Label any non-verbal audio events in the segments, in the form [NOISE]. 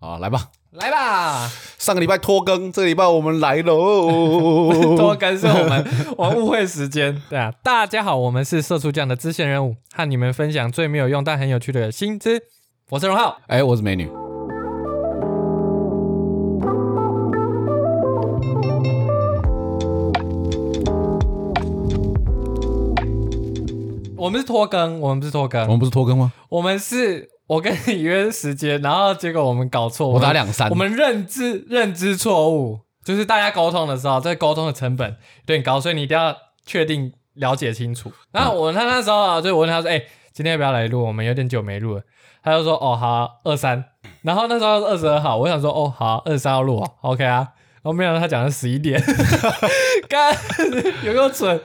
好，来吧。来吧，上个礼拜拖更，这个礼拜我们来喽。[LAUGHS] 拖更是我们我误会时间。[LAUGHS] 对啊，大家好，我们是社畜酱的支线任务，和你们分享最没有用但很有趣的薪资。我是荣浩，哎，我是美女。我们是拖更，我们不是拖更我更，们不是拖更吗？我们是我跟你约时间，然后结果我们搞错，我打两三我，们认知认知错误，就是大家沟通的时候，这个沟通的成本有点高，所以你一定要确定了解清楚。然后我他那时候啊，就我问他说：“哎、今天要不要来录？我们有点久没录了。”他就说：“哦，好啊、二三。”然后那时候二十二号，我想说：“哦，好啊、二十三要录啊，OK 啊。”然后没想到他讲的十一点，[LAUGHS] 干有够蠢。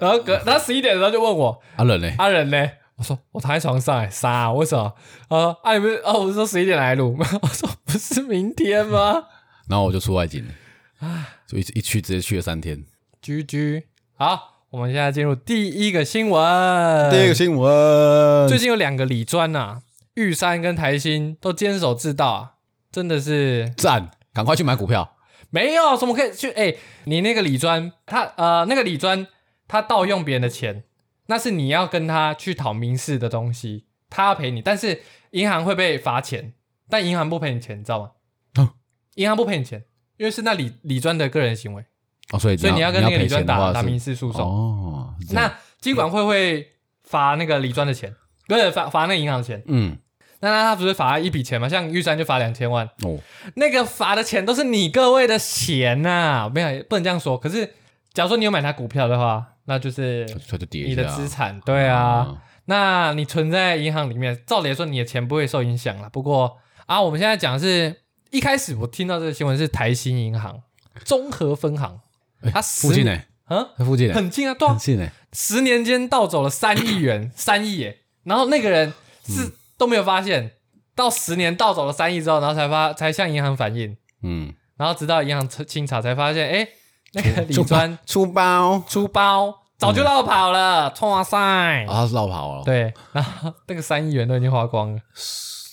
然后隔他十一点的时候就问我：“阿冷嘞？阿仁呢？我说我躺在床上、欸，傻、啊，为什么？他说啊，你不是哦，我是说十一点来录，[LAUGHS] 我说不是明天吗？然后我就出外景了，啊就一一去直接去了三天。居居，好，我们现在进入第一个新闻。第一个新闻，最近有两个理专呐、玉山跟台新都坚守自盗啊，真的是赞，赶快去买股票。没有怎么可以去？哎、你那个理专，他呃那个理专他盗用别人的钱，那是你要跟他去讨民事的东西，他要赔你，但是银行会被罚钱，但银行不赔你钱，你知道吗？嗯银行不赔你钱，因为是那李李专的个人行为，哦，所以所以你要跟那个李专打打民事诉讼。哦，那金管会会罚那个李专的钱，不是罚罚那个银行的钱。嗯那那他不是罚一笔钱吗？像玉山就罚两千万，哦，那个罚的钱都是你各位的钱呐、没有不能这样说。可是假如说你有买他股票的话，那就是它就跌你的资产，对啊。那你存在银行里面，照理来说你的钱不会受影响了。不过啊，我们现在讲的是一开始我听到这个新闻是台新银行综合分行，哎它十附近呢？嗯在附近呢？很近啊，对啊很，近呢。十年间盗走了三亿元，[COUGHS] 三亿耶。然后那个人是、都没有发现，到十年盗走了三亿之后，然后才发才向银行反映，嗯，然后直到银行清查才发现，哎，那个李专出包出包早就绕跑了，哇塞！啊，他是绕跑了。对，然后 [LAUGHS] 那个三亿元都已经花光了，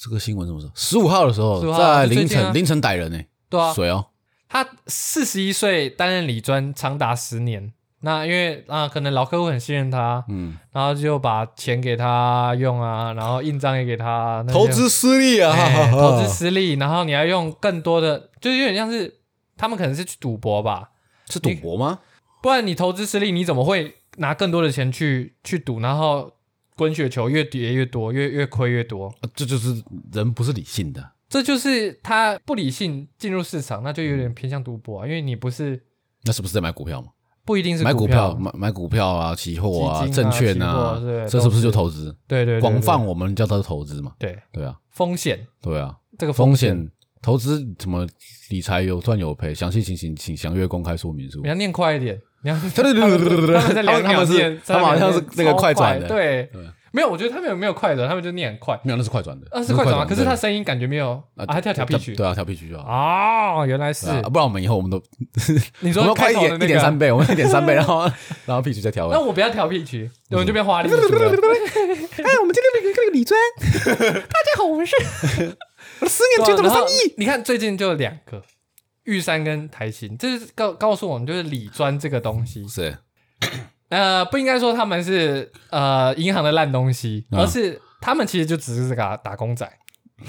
这个新闻怎么说？十五号的时候，15号在就最近啊凌晨凌晨逮人呢。对啊，水哦，他四十一岁担任理专长达十年，那因为啊，可能老客户很信任他，嗯，然后就把钱给他用啊，然后印章也给他，那些投资失利啊，[LAUGHS] 投资失利，然后你要用更多的，就是有点像是他们可能是去赌博吧，是赌博吗？不然你投资失利，你怎么会拿更多的钱去去赌，然后滚雪球越跌越多，越越亏越多？啊这就是人不是理性的。这就是他不理性进入市场，那就有点偏向赌博啊，因为你不是那是不是在买股票嘛？不一定是买股票票，，买买股票啊，期货啊，基金啊证券期啊货对，这是不是就投资？对对对对广泛我们叫它投资嘛？对对啊，风险，对啊，这个风险险投资怎么理财有赚有赔，详细情形请详阅公开说明书你。要念快一点，他们在两他们是他们好像是那个快转的，对对，没有，我觉得他们有没有快转，他们就念很快。没有那是快转的，那，是快转啊？可是他声音感觉没有啊，他跳调皮曲对啊，调皮曲就好。哦，原来是啊不然我们以后我们都 [LAUGHS] 你我说们快一点。一点三倍，我们一点三倍，然后 [LAUGHS] 然后 P 曲再调那我不要调 P 曲，我们就变花栗。[LAUGHS] 哎，我们今天那个那个李专，大家好，我们是我的十年捐走了三亿。。你看最近就两个玉山跟台新，这是告告诉我们，就是理专这个东西，是。[COUGHS] 呃，不应该说他们是呃银行的烂东西，嗯而是他们其实就只是这个打工仔。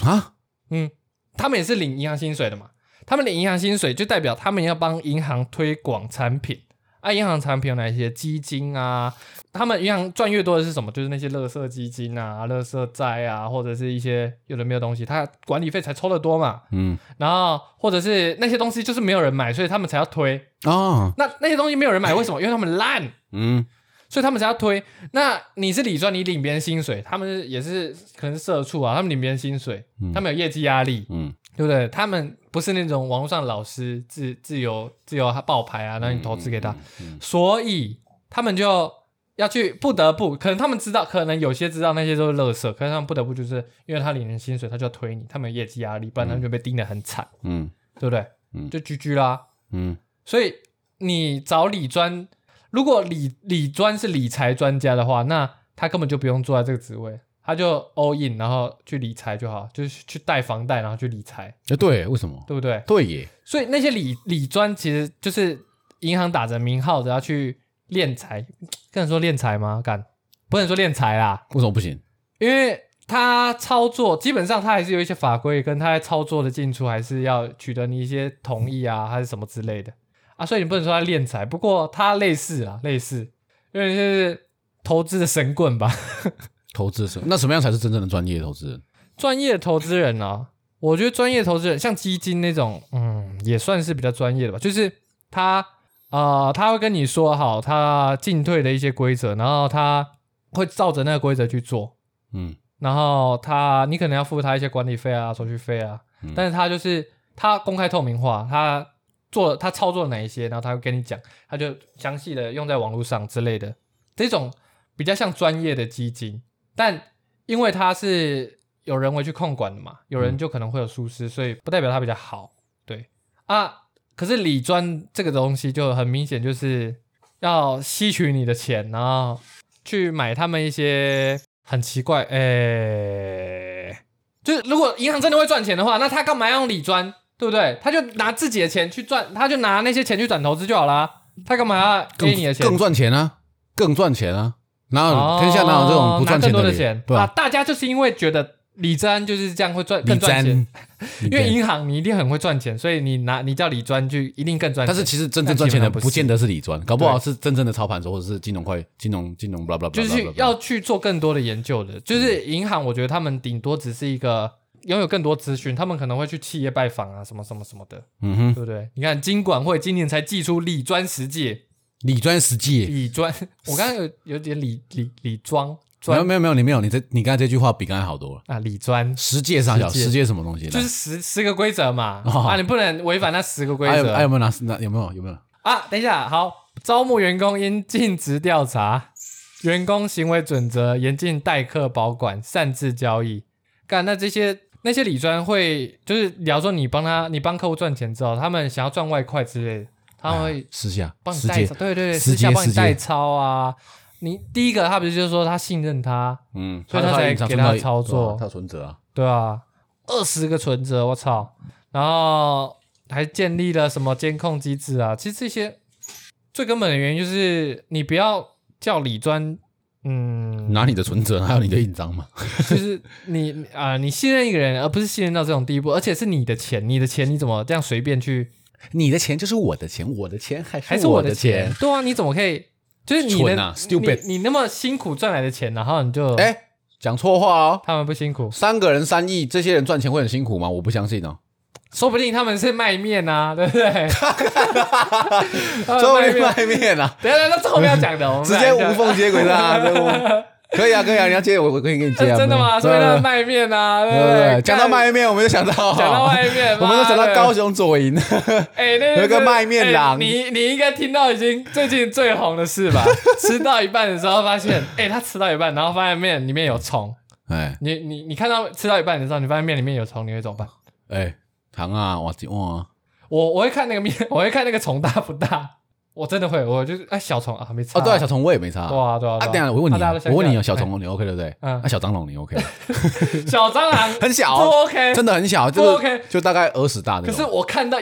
啊，嗯，他们也是领银行薪水的嘛。他们领银行薪水，就代表他们要帮银行推广产品啊。银行产品有哪些？基金啊，他们银行赚越多的是什么？就是那些垃圾基金啊、垃圾债啊，或者是一些有的没有东西，他管理费才抽得多嘛。嗯然后或者是那些东西就是没有人买，所以他们才要推。哦，那那些东西没有人买，为什么？因为他们烂。嗯所以他们才要推。那你是理专，你领别人薪水，他们也是可能是社畜啊，他们领别人薪水，他们有业绩压力，嗯对不对？他们不是那种网络上老师自自由自由爆牌啊，让你投资给他，嗯所以他们就要去不得不，可能他们知道，可能有些知道那些都是垃圾，可是他们不得不就是因为他领人薪水，他就要推你，他们有业绩压力，不然他们就被盯得很惨，嗯。对不对？嗯。就居居啦。嗯。所以你找理专，如果理理专是理财专家的话，那他根本就不用坐在这个职位，他就 all in，然后去理财就好，就是去贷房贷，然后去理财，哎，对，为什么？对不对？对耶，所以那些理理专其实就是银行打着名号的要去敛财，不能说敛财吗？干，不能说敛财啦，为什么不行？因为他操作基本上他还是有一些法规，跟他在操作的进出还是要取得你一些同意啊，还是什么之类的啊，所以你不能说他敛财，不过他类似啊，类似，因为就是投资的神棍吧。投资什么？那什么样才是真正的专业投资人？专业投资人呢、我觉得专业投资人像基金那种，嗯，也算是比较专业的吧。就是他，呃，他会跟你说好他进退的一些规则，然后他会照着那个规则去做，嗯然后他你可能要付他一些管理费啊、手续费啊，嗯但是他就是他公开透明化，他做他操作了哪一些，然后他会跟你讲，他就详细的用在网络上之类的，这种比较像专业的基金，但因为它是有人为去控管的嘛，有人就可能会有疏失，所以不代表它比较好，对啊。可是理专这个东西就很明显就是要吸取你的钱，然后去买他们一些很奇怪，诶、就是如果银行真的会赚钱的话，那他干嘛要用理专，对不对？他就拿自己的钱去赚，他就拿那些钱去转投资就好啦。他干嘛要更给你的钱？更赚钱啊，更赚钱啊！哪有天下哪有这种不赚哦拿更多的钱理钱啊？对？大家就是因为觉得李专就是这样会赚更李赚钱，，因为银行你一定很会赚钱，所以你拿你叫李专就一定更赚钱。但是其实真正赚钱的不见得是李专，搞不好是真正的操盘手或者是金融会、金融、金融，blah blah blah，就是要去做更多的研究的，就是银行，我觉得他们顶多只是一个拥有更多资讯，他们可能会去企业拜访啊，什么什么什么的，嗯哼，对不对？你看金管会今年才寄出理专十届，理专实际。理专，我刚刚有有点理理理庄专没有没有没有，你没有，你这你刚才这句话比刚才好多了。啊，理专十戒上小，十界十界什么东西？就是十十个规则嘛，哦啊，你不能违反那十个规还有则还有没有拿拿有没有有没有？啊。等一下，好，招募员工应尽职调查，员工行为准则严禁代客保管、擅自交易。干，那这些那些理专会就是，假如说你帮他，你帮客户赚钱之后，他们想要赚外快之类的，他们会私下帮你代抄，对对对，私下帮你代抄啊。你第一个，他不是就是说他信任他，嗯，所以他才给他操作他存折啊。对啊，二十个存折，我操！然后还建立了什么监控机制啊？其实这些最根本的原因就是你不要叫李专，嗯，拿你的存折，还有你的印章嘛？[LAUGHS] 就是你啊、你信任一个人，而不是信任到这种地步，而且是你的钱，你的钱你怎么这样随便去？你的钱就是我的钱，我的钱还还是我我的钱？。对啊，你怎么可以？就是你的、啊，stupid 你你那么辛苦赚来的钱，然后你就哎，讲错话哦。他们不辛苦，三个人三亿，这些人赚钱会很辛苦吗？我不相信哦。说不定他们是卖面啊，对不对？[LAUGHS] 他们周围卖面卖面啊，等一下，那这后面要讲的，我们直接无缝接轨啊！[LAUGHS] 可以啊，可以啊，你要接我，我可以给你接啊。[LAUGHS] 真的吗？所以那卖面啊，对不对？讲到卖面，我们就想到讲到卖面，我们就想到高雄左营。[LAUGHS] 哎，那有一个卖面郎哎你你应该听到已经最近最红的事吧？[LAUGHS] 吃到一半的时候发现，哎，他吃到一半，然后发现面里面有虫。哎你你你看到吃到一半的时候，你发现面里面有虫，你会怎么办？哎，糖啊，我哇，我我会看那个面，我会看那个虫大不大。我真的会，我就是哎小虫啊，没擦哦，对啊，小虫我也没差。对啊对啊。啊，等下我问你我问你哦，这样小虫你 OK 对不对？嗯那小蟑螂你 OK？[LAUGHS] 小蟑螂 [LAUGHS] 很小不哦，OK，真的很小，不就是 OK。就大概耳屎大的可是。我看到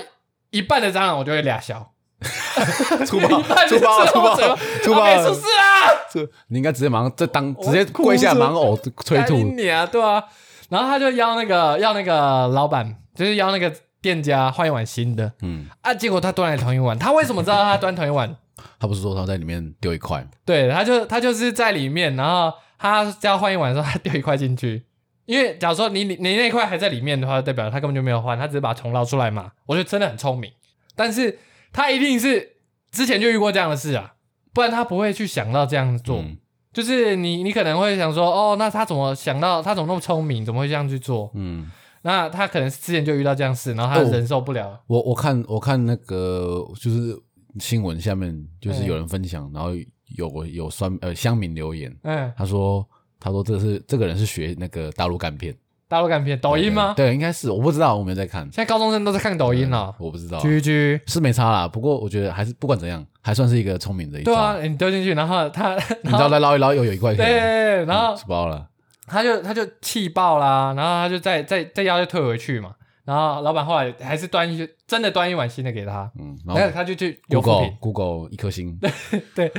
一半的蟑螂，我就会俩小，[LAUGHS] 粗暴粗暴，粗暴，粗暴出事啊，这你应该直接马上这当直接跪下，哭着马上呕催干吐。你啊，对啊。然后他就邀那个要那个老板，就是邀那个店家换一碗新的嗯，啊，结果他端来同一碗，他为什么知道他端同一碗？[LAUGHS] 他不是说他在里面丢一块吗？对，他就他就是在里面，然后他要换一碗的时候，他丢一块进去。因为假如说你你你那块还在里面的话，代表他根本就没有换，他只是把虫捞出来嘛。我觉得真的很聪明，但是他一定是之前就遇过这样的事啊，不然他不会去想到这样做。嗯就是你你可能会想说，哦，那他怎么想到？他怎么那么聪明？怎么会这样去做？嗯，那他可能之前就遇到这样事，然后他哦忍受不了。我我看我看那个就是新闻下面就是有人分享，然后有有酸呃乡民留言，嗯，他说他说这是这个人是学那个大陆干片，大陆干片，抖音吗？对，应该是我不知道，我没有在看现在高中生都在看抖音了。我不知道，居居，是没差啦。不过我觉得还是不管怎样，还算是一个聪明的一招。对啊，你丢进去，然后他，[LAUGHS] 你知道然后再捞一捞又有一块可以对，然后吃饱了。他就他就气爆啦，然后他就再再再要就退回去嘛。然后老板后来还是端一真的端一碗新的给他，嗯，然后他就去 Google 评，Google 一颗星，[LAUGHS] 对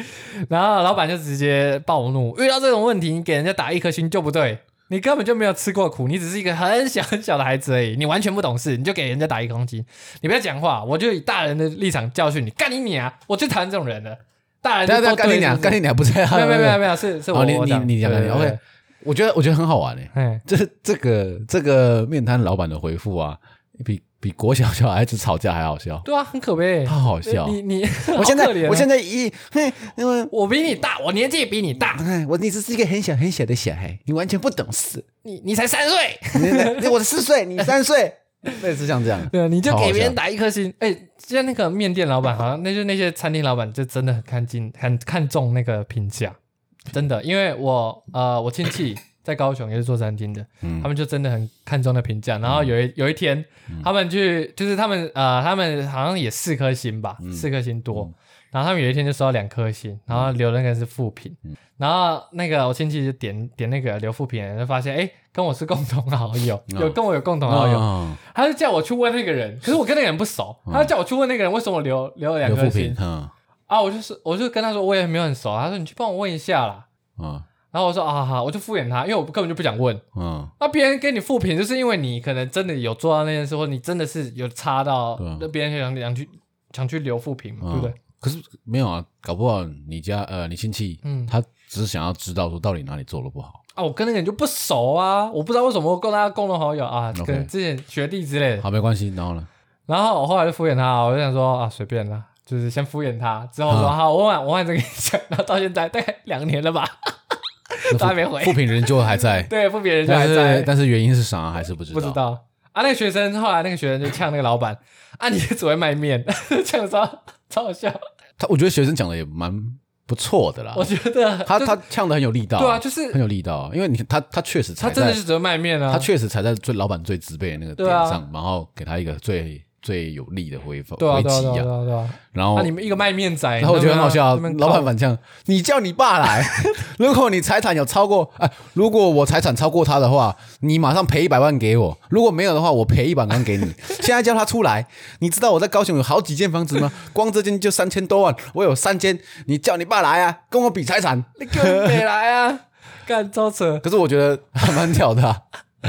然后老板就直接暴怒，遇到这种问题，你给人家打一颗星就不对，你根本就没有吃过苦，你只是一个很小很小的孩子而已，你完全不懂事，你就给人家打一颗星，你不要讲话，我就以大人的立场教训你，干你你啊！我最讨厌这种人了，大人干你娘，干你娘不是？没有没有没有没有，是是我，你我你你讲干你娘对对 OK。我觉得我觉得很好玩诶，哎，这这个这个面摊老板的回复啊，比比国小小孩子吵架还好笑，对啊，很可悲，他好笑。你你，[LAUGHS] 我现在我现在一，嘿，因为我比你大，我年纪也比你大，哎我你只是一个很小很小的小孩，你完全不懂事。你你才三岁，[LAUGHS] 我四岁，你三岁，[LAUGHS] 类似像这样。对，你就给别人打一颗星。哎、现在那个面店老板好像，那就那些餐厅老板就真的很看进、很看重那个评价，真的。因为我呃，我亲戚 [COUGHS] 在高雄也是做餐厅的，嗯他们就真的很看重的评价。然后有一有一天，他们去就是他们呃，他们好像也四颗星吧，嗯四颗星多。然后他们有一天就收到两颗星，然后留那个是负评，嗯然后那个我亲戚就点点那个留负评的人，就发现哎，跟我是共同好友，嗯有跟我有共同好友，哦他就叫我去问那个人，可是我跟那个人不熟，他就叫我去问那个人为什么留留了两颗星啊，我就是我就跟他说我也没有很熟，他说你去帮我问一下啦，嗯然后我说啊我就敷衍他，因为我根本就不想问。嗯，那别人给你复评，就是因为你可能真的有做到那件事，或你真的是有差到那别人想想去想去留复评嘛，嗯对不对？可是没有啊，搞不好你家呃你亲戚，嗯他只是想要知道说到底哪里做的不好。啊，我跟那个人就不熟啊，我不知道为什么我跟他共同好友啊能之前学弟之类的。好，没关系。然后呢？然后我后来就敷衍他，我就想说啊，随便啦，就是先敷衍他。之后说、啊好，我晚我晚再跟你讲。然后到现在大概两年了吧，都还没回。富平人就还在，[LAUGHS] 对，不别人就还在，但是原因是啥还是不知道。不知道啊。那个学生后来那个学生就呛那个老板啊，你只会卖面，[LAUGHS] 呛得超超好笑。他，我觉得学生讲的也蛮不错的啦我。觉得他他呛的很有力道，对啊，就是很有力道，因为你他他确实他真的是只会卖面啊，他确实踩在最老板最直背的那个点上，然后给他一个最最有力的回回对啊对啊击对啊对啊对啊。然后那你们一个卖面仔，然后我觉得很好笑老板反呛，你叫你爸来，[LAUGHS] [LAUGHS] 如果你财产有超过，哎，如果我财产超过他的话，你马上赔一百万给我；如果没有的话，我赔一百万给你。[LAUGHS] 现在叫他出来，你知道我在高雄有好几间房子吗？光这间就三千多万，我有三间，你叫你爸来啊，跟我比财产。你根本没来啊，干超扯。可是我觉得还蛮屌的、啊，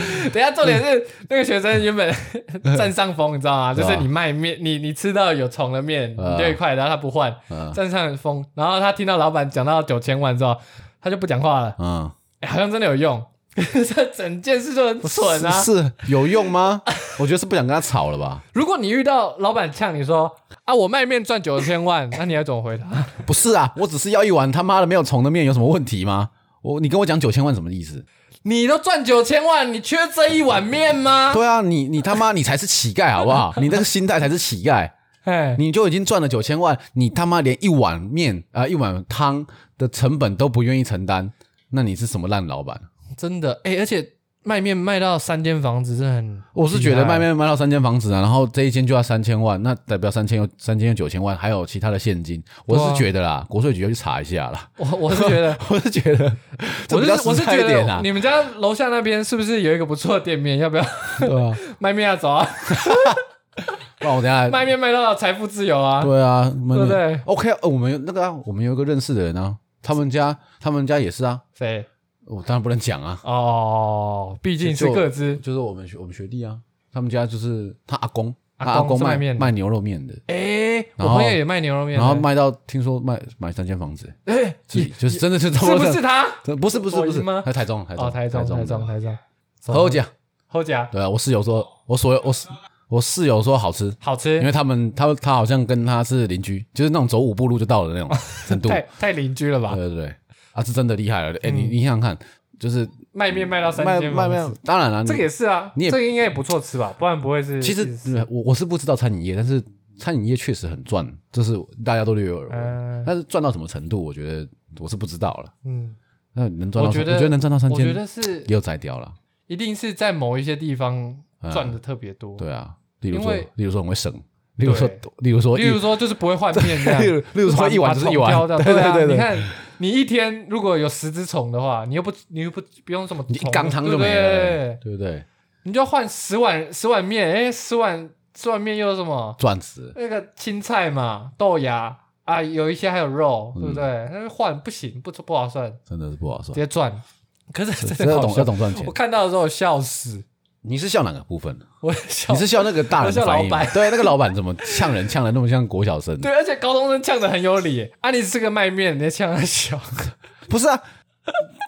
[LAUGHS] 等下，重点是那个学生原本占上风，你知道吗？就是你卖面，你你吃到有虫的面，啊你丢一块，然后他不换，嗯占上风。然后他听到老板讲到九千万之后，他就不讲话了，嗯，哎好像真的有用。[LAUGHS] 这整件事就很蠢啊！是是有用吗？我觉得是不想跟他吵了吧？如果你遇到老板呛你说啊，我卖面赚九千万，[LAUGHS] 那你要怎么回答？不是啊，我只是要一碗他妈的没有虫的面，有什么问题吗？我你跟我讲九千万什么意思？你都赚九千万，你缺这一碗面吗？对啊，你你他妈你才是乞丐好不好？[LAUGHS] 你那个心态才是乞丐，哎，你就已经赚了九千万，你他妈连一碗面啊、呃一碗汤的成本都不愿意承担，那你是什么烂老板？真的哎，而且卖面卖到三间房子，是很，我是觉得卖面卖到三间房子啊，然后这一间就要三千万，那代表三千又三千又九千万，还有其他的现金，我是觉得啦，国税局要去查一下啦。我我是觉得。[LAUGHS] 我是觉得我是我是觉得你们家楼下那边是不是有一个不错的店面？要不要对啊，[LAUGHS] 卖面啊？走啊，[LAUGHS] 不然我等下卖面卖到财富自由啊！对啊，对不对？？OK，呃我们有那个啊，我们有一个认识的人啊，他们家他们家也是啊，谁？我当然不能讲啊，哦，毕竟是就各自。就是我们学我们学弟啊，他们家就是他阿公，他阿公卖是卖面的。卖牛肉面的，哎，我然后朋友也卖牛肉面的，然后卖到听说卖买三间房子，哎，自己就是真的是差是不是他？这不是不是不是吗？在台中台中哦，台中，台中，的。台中。后讲后家对啊，我室友说，我所有我室我室友说好吃，好吃。因，为他们他他好像跟他是邻居，就是那种走五步路就到的那种程度，[LAUGHS] 太太邻居了吧？对对对，啊是真的厉害了，哎你你想想看，就是卖面卖到三卖间卖卖房子，，当然了，这个也是啊，你也这个应该也不错吃吧？不然不会是。其实是我我是不知道餐饮业，但是餐饮业确实很赚，这是大家都略有耳闻。嗯但是赚到什么程度，我觉得我是不知道了。嗯，那能赚到三，我觉得我觉得能赚到三我觉千，得是也有宰掉了。一定是在某一些地方赚的特别多。对啊，例如说例如说很会省，例如说，例如说，例如说就是不会换面这样，例如例如说一碗就是一碗对对对你看你一天如果有十只虫的话，你又不你又不不用什么你缸汤就没了，对不对？你就要换十碗十碗面，哎，十碗十碗面又有什么？赚死了，那个青菜嘛，豆芽啊，有一些还有肉，嗯对不对？那换不行，不不划算，真的是不划算直。接赚。[LAUGHS] 可是这要懂要真的好笑，懂赚钱我。看到的时候我笑死，你是笑哪个部分？我笑你是笑那个大人的反应吗我笑老板对，那个老板怎么呛人呛的那么像国小生？对，而且高中生呛的很有理。啊，你吃个麦面，你在呛他笑，不是啊，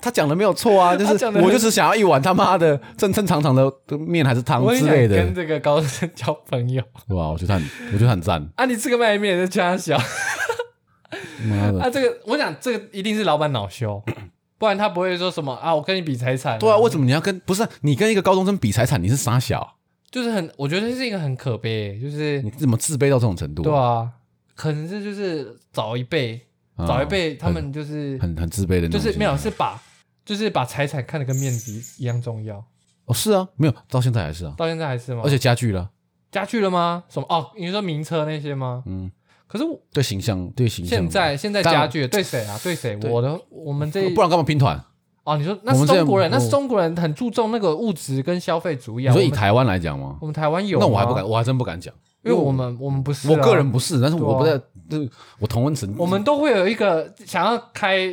他讲的没有错啊，[LAUGHS] 就是我就是想要一碗他妈的正正常常的面还是汤之类的，跟这个高中生交朋友。对吧？我觉得很，我觉得很赞。啊，你吃个麦面，你在呛他笑。妈的，啊，这个我想这个一定是老板恼羞，不然他不会说什么啊，我跟你比财产、对啊，为什么你要跟不是啊你跟一个高中生比财产？你是傻小，就是很，我觉得是一个很可悲，就是你怎么自卑到这种程度？对啊，可能是就是早一辈，啊早一辈他们就是很很自卑的就是没有是把就是把财产看得跟面子一样重要，哦，是啊，没有到现在还是啊，到现在还是吗？而且加剧了，加剧了吗？什么？哦，你说名车那些吗？嗯，可是我对形象对形象，现在现在干加剧了，对谁啊？对谁？我的我们这不然干嘛拼团？哦，你说那是中国人，那是中国人很注重那个物质跟消费主义啊。你说以台湾来讲吗？我们台湾有，那我还不敢，我还真不敢讲，因为我们我们不是啊、我个人不是，但是我不对在，就我同温层，我们都会有一个想要开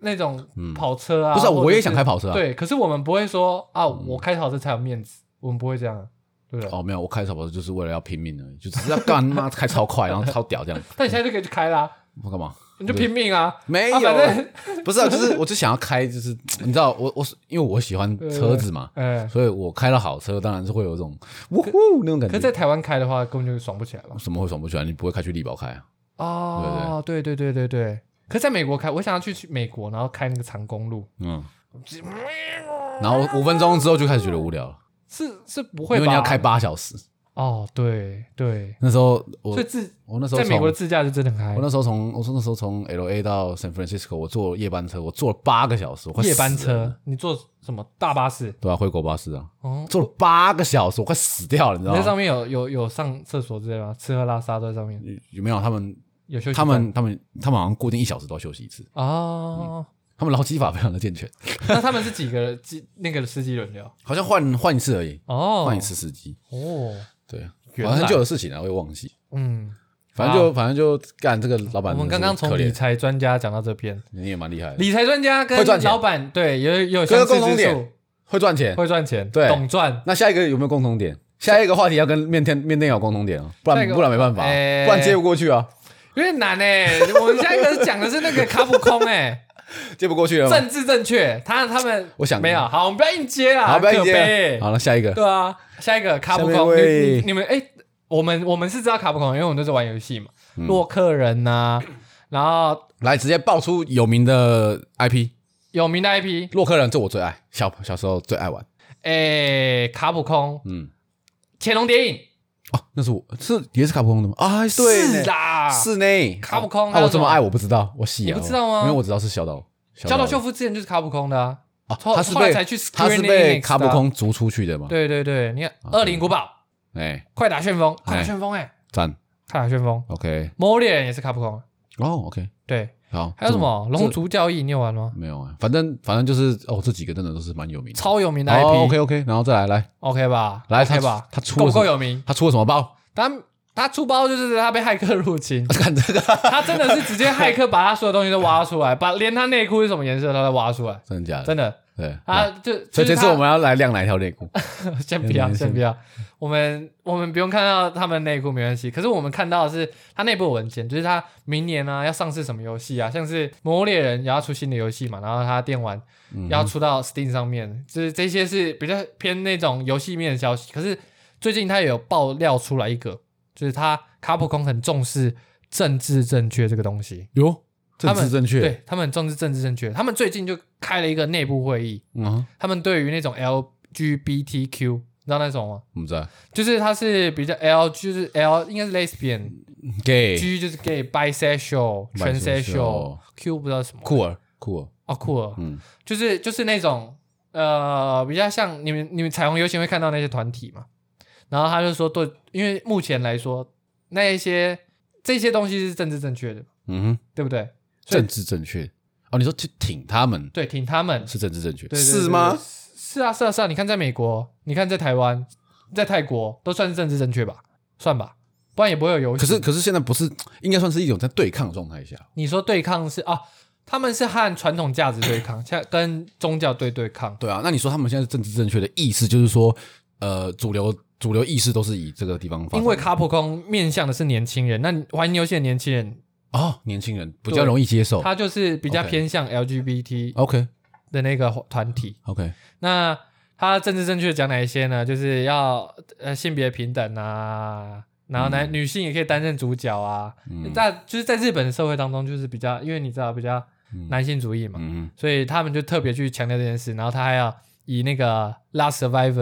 那种跑车啊，不是我也想开跑车啊，对，可是我们不会说啊，我开跑车才有面子，我们不会这样啊，对？哦，没有，我开跑车就是为了要拼命而已，就只是要干妈 [LAUGHS] 开超快，然后超屌这样，但你现在就可以去开啦，我干嘛？你就拼命啊！没啊，反正不是啊，就是我就想要开，就是你知道，我我是因为我喜欢车子嘛，哎，所以我开了好车，当然是会有一种呜呼那种感觉。可是在台湾开的话，根本就爽不起来了。什么会爽不起来？你不会开去力宝开啊？哦，对对对对对。可是在美国开，我想要去去美国，然后开那个长公路，嗯，然后五分钟之后就开始觉得无聊了，是是不会吧？因为你要开八小时。哦，对对，那时候我所以自我那时候在美国的自驾就真的很嗨我。那时候从我说那时候从 L A 到 San Francisco，我坐夜班车，我坐了八个小时，我快夜班车，你坐什么大巴士？对啊，回国巴士啊，哦，坐了八个小时，我快死掉了，你知道吗？你在上面有有有上厕所之类吗？吃喝拉撒都在上面，有没有他们有休息站。他们他们他们好像固定一小时都要休息一次，哦，他们劳基法非常的健全，[LAUGHS] 那他们是几个机那个司机轮流？好像换换一次而已，哦，换一次司机。哦，对，原来。反正很久的事情了，我也忘记。嗯，反正就反正就干这个老板我们刚刚从理财专家讲到这边，你也蛮厉害的，理财专家跟会赚钱。老板对有有这个相似共同点。会赚钱。会赚钱，对。懂赚。那下一个有没有共同点？下一个话题要跟面店面店有共同点哦，不下一个然不然没办法，哎不然接不过去啊，有点难哎，我们下一个讲的是那个卡普空哎，[LAUGHS] 接不过去了吗。政治正确，他他们我想没有，好，我们不要硬接啊，好，不要硬可接悲。了。好了，下一个。对啊，下一个卡普下空，你们哎，我们我们是知道卡普空，因为我们都是玩游戏嘛，嗯。洛克人呐，然后来直接爆出有名的 IP，有名的 IP，洛克人，这我最爱，小小时候最爱玩。哎，卡普空，嗯，潜龙谍影，哦，那是我是也是卡普空的吗？啊，对啦，是呢，卡普空啊，还有什么我这么爱，我不知道，我细啊，不知道吗？因为我知道是小岛，小岛。秀夫之前就是卡普空的啊，啊，后他是被后来才去他是被卡普空逐出去的嘛？对对对，你看《恶灵古堡》哎，《快打旋风》《快打旋风》哎，赞《快打旋风》《，OK，魔猎人》也是卡普空，哦《OK，对，好，还有什么《龙族教义》你有玩吗？没有啊，反正反正就是哦，这几个真的都是蛮有名的。超有名的哦 IP，，OK OK，然后再来来，OK 吧？来 OK 他吧？他出够不够有名？他出了什么包？他他出包就是他被骇客入侵，[LAUGHS] 看这个，他真的是直接骇客把他所有东西都挖出来，把连他内裤是什么颜色他都挖出来，[LAUGHS] 真的假的？真的。对，啊就所以这次我们们要来晾哪一条内裤？[LAUGHS] 先不要，先先不要，我们我们不用看到他们内裤没关系，可是我们看到的是他内部文件，就是他明年呢、要上市什么游戏啊，像是《魔物猎人》也要出新的游戏嘛，然后他电玩嗯要出到 Steam 上面，就是这些是比较偏那种游戏面的消息。可是最近他有爆料出来一个，就是他卡普空很重视政治正确这个东西，哟，他们政治正确，对他们很重视政治正确，他们最近就开了一个内部会议，嗯哼，他们对于那种 LGBTQ，你知道那种吗？不知道。就是它是比较 L，就是 L 应该是 lesbian，G gay 就是 gay，bisexual、transsexual。Q 不知道什么。酷儿酷儿，哦，酷儿，嗯。就是就是那种呃比较像你们你们彩虹游行会看到那些团体嘛，然后他就说对，因为目前来说那一些这些东西是政治正确的，嗯哼，对不对？政治正确哦，你说去挺他们对，挺他们，是政治正确，对对对是吗？是啊，是啊，是啊。你看，在美国，你看在台湾，在泰国，都算是政治正确吧？算吧，不然也不会有游行。可是可是现在不是应该算是一种在对抗状态下，你说对抗是啊，他们是和传统价值对抗，现在跟宗教对对抗。对啊，那你说他们现在政治正确的意思就是说，呃，主流主流意识都是以这个地方因为卡普空面向的是年轻人，那你玩游戏的年轻人，哦，年轻人比较容易接受。他就是比较偏向 LGBT OK 的那个团体。OK，那他政治正确讲哪一些呢？就是要呃性别平等啊，然后男、女性也可以担任主角啊。嗯在就是在日本的社会当中，就是比较，因为你知道比较男性主义嘛，嗯所以他们就特别去强调这件事。然后他还要以那个《Last Survivor》，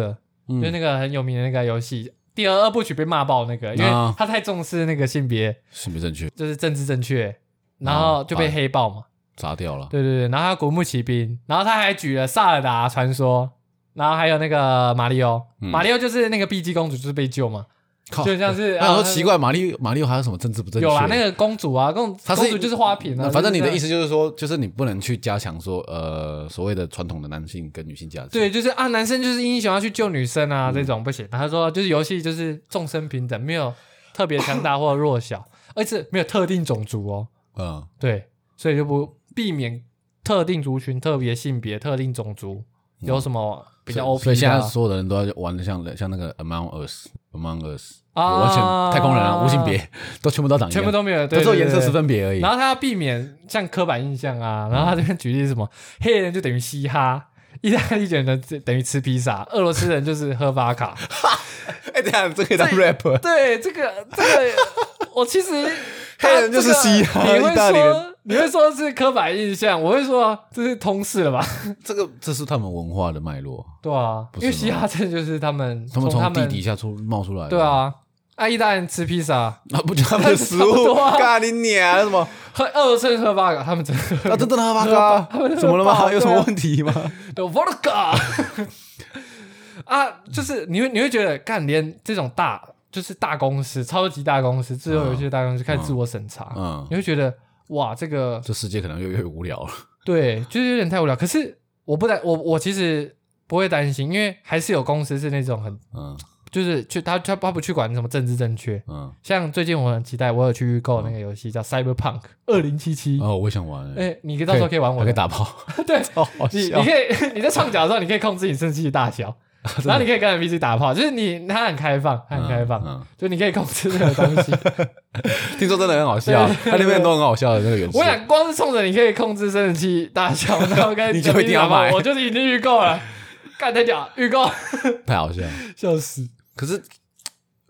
嗯就是那个很有名的那个游戏，第二二部曲被骂爆那个，因为啊。他太重视那个性别，性别正确。就是政治正确，然后就被啊黑爆嘛。砸掉了。对对对，然后他古墓奇兵，然后他还举了萨尔达传说，然后还有那个马里奥，嗯。马里奥就是那个碧姬公主就是被救嘛，靠就像是那我说啊奇怪，马里马里奥还有什么政治不正确？有啊，那个公主啊，公她是公主就是花瓶啊，反正你的意思。就是说，就是你不能去加强说，呃，所谓的传统的男性跟女性价值。对，就是啊，男生就是英雄要去救女生嗯啊，这种不行。他说就是游戏就是众生平等，没有特别强大或弱小，而且没有特定种族哦。嗯，对，所以就不避免特定族群、特别性别、特定种族有什么比较 OP 所以现在所有的人都要玩的像像那个 Among Us，Among Us，啊。完全太空人啊，无性别 [LAUGHS] 都全部都长一样，全部都没有，对都只有颜色十分别而已。然。后他要避免像刻板印象啊，然后他这边举例是什么，黑人就等于嘻哈，意大利人等于吃披萨，俄罗斯人就是喝巴卡。[LAUGHS] 哎，等一下这可以当 rap，对，这个这个，我其实 [LAUGHS] 黑人就是嘻哈他这个意大利人你会说你会说是刻板印象，我会说这是通识了吧？[LAUGHS] 这个这是他们文化的脉络，对啊，不是吗因为嘻哈真的就是他们他们从地底下出冒出来的。对，啊，啊，意大利人吃披萨，啊，不就他们的 [LAUGHS] 食物多啊？咖喱娘什么？喝俄罗斯人喝巴卡，他们真的喝啊，真的他妈嘎？怎么了吗？有什么问题吗？有 vodka 啊，就是你会你会觉得，干连这种大就是大公司、超级大公司、自由游戏的大公司开始自我审查，嗯，你会觉得哇，这个这世界可能越来越无聊了。[LAUGHS] 对，就是有点太无聊。可是我不担，我我其实不会担心，因为还是有公司是那种很嗯就是去他他他不去管什么政治正确。嗯，像最近我很期待，我有去预购那个游戏叫 Cyberpunk 二零七七。哦，我也想玩，哎，你到时候可以玩我 [LAUGHS] 可以，打炮，对，你你可以你在创角的时候，你可以控制你生气的大小，[LAUGHS] 然后你可以跟 NPC 打炮，就是你他很开放，它很开放，嗯，就你可以控制这个东西。嗯 [LAUGHS] 听说真的很好笑，它里面很多很好笑的那个元素我。想光是冲着你可以控制生殖器大小，然后跟 [LAUGHS] 你就一定要买我就是已经预购了，干太屌，预购太好笑了。笑死。可是，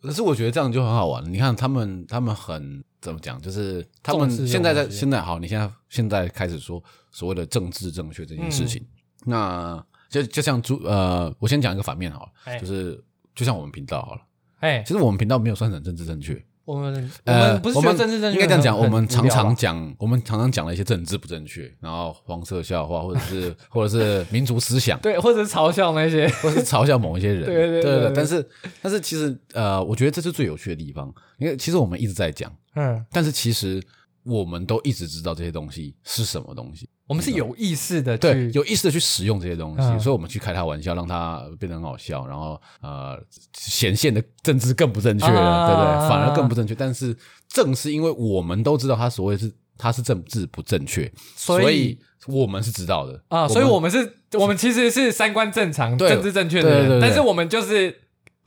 可是我觉得这样就很好玩。你看他们，他们很怎么讲？就是他们现在在现在好，你现在现在开始说所谓的政治正确这件事情。那就就像朱呃，我先讲一个反面好了，哎就是就像我们频道好了，哎，其实我们频道没有算成政治正确。我们我呃，们不是政治正确应该这样讲，很我们常常讲，我们常常讲了一些政治不正确，然后黄色笑话，或者是或者是民族思想，[LAUGHS] 对，或者是嘲笑那些，或是嘲笑某一些人，对对对对对但是但是其实呃，我觉得这是最有趣的地方，因为其实我们一直在讲，嗯，但是其实我们都一直知道这些东西是什么东西，我们是有意识的对去，有意识的去使用这些东西，嗯。所以我们去开他玩笑，让他变得很好笑，然后呃显现的政治更不正确了，啊对不对？反而更不正确。但是正是因为我们都知道他所谓是他是政治不正确，所以所以我们是知道的。啊，所以我们是，我们其实是三观正常、对政治正确的人，对对对对。但是我们就是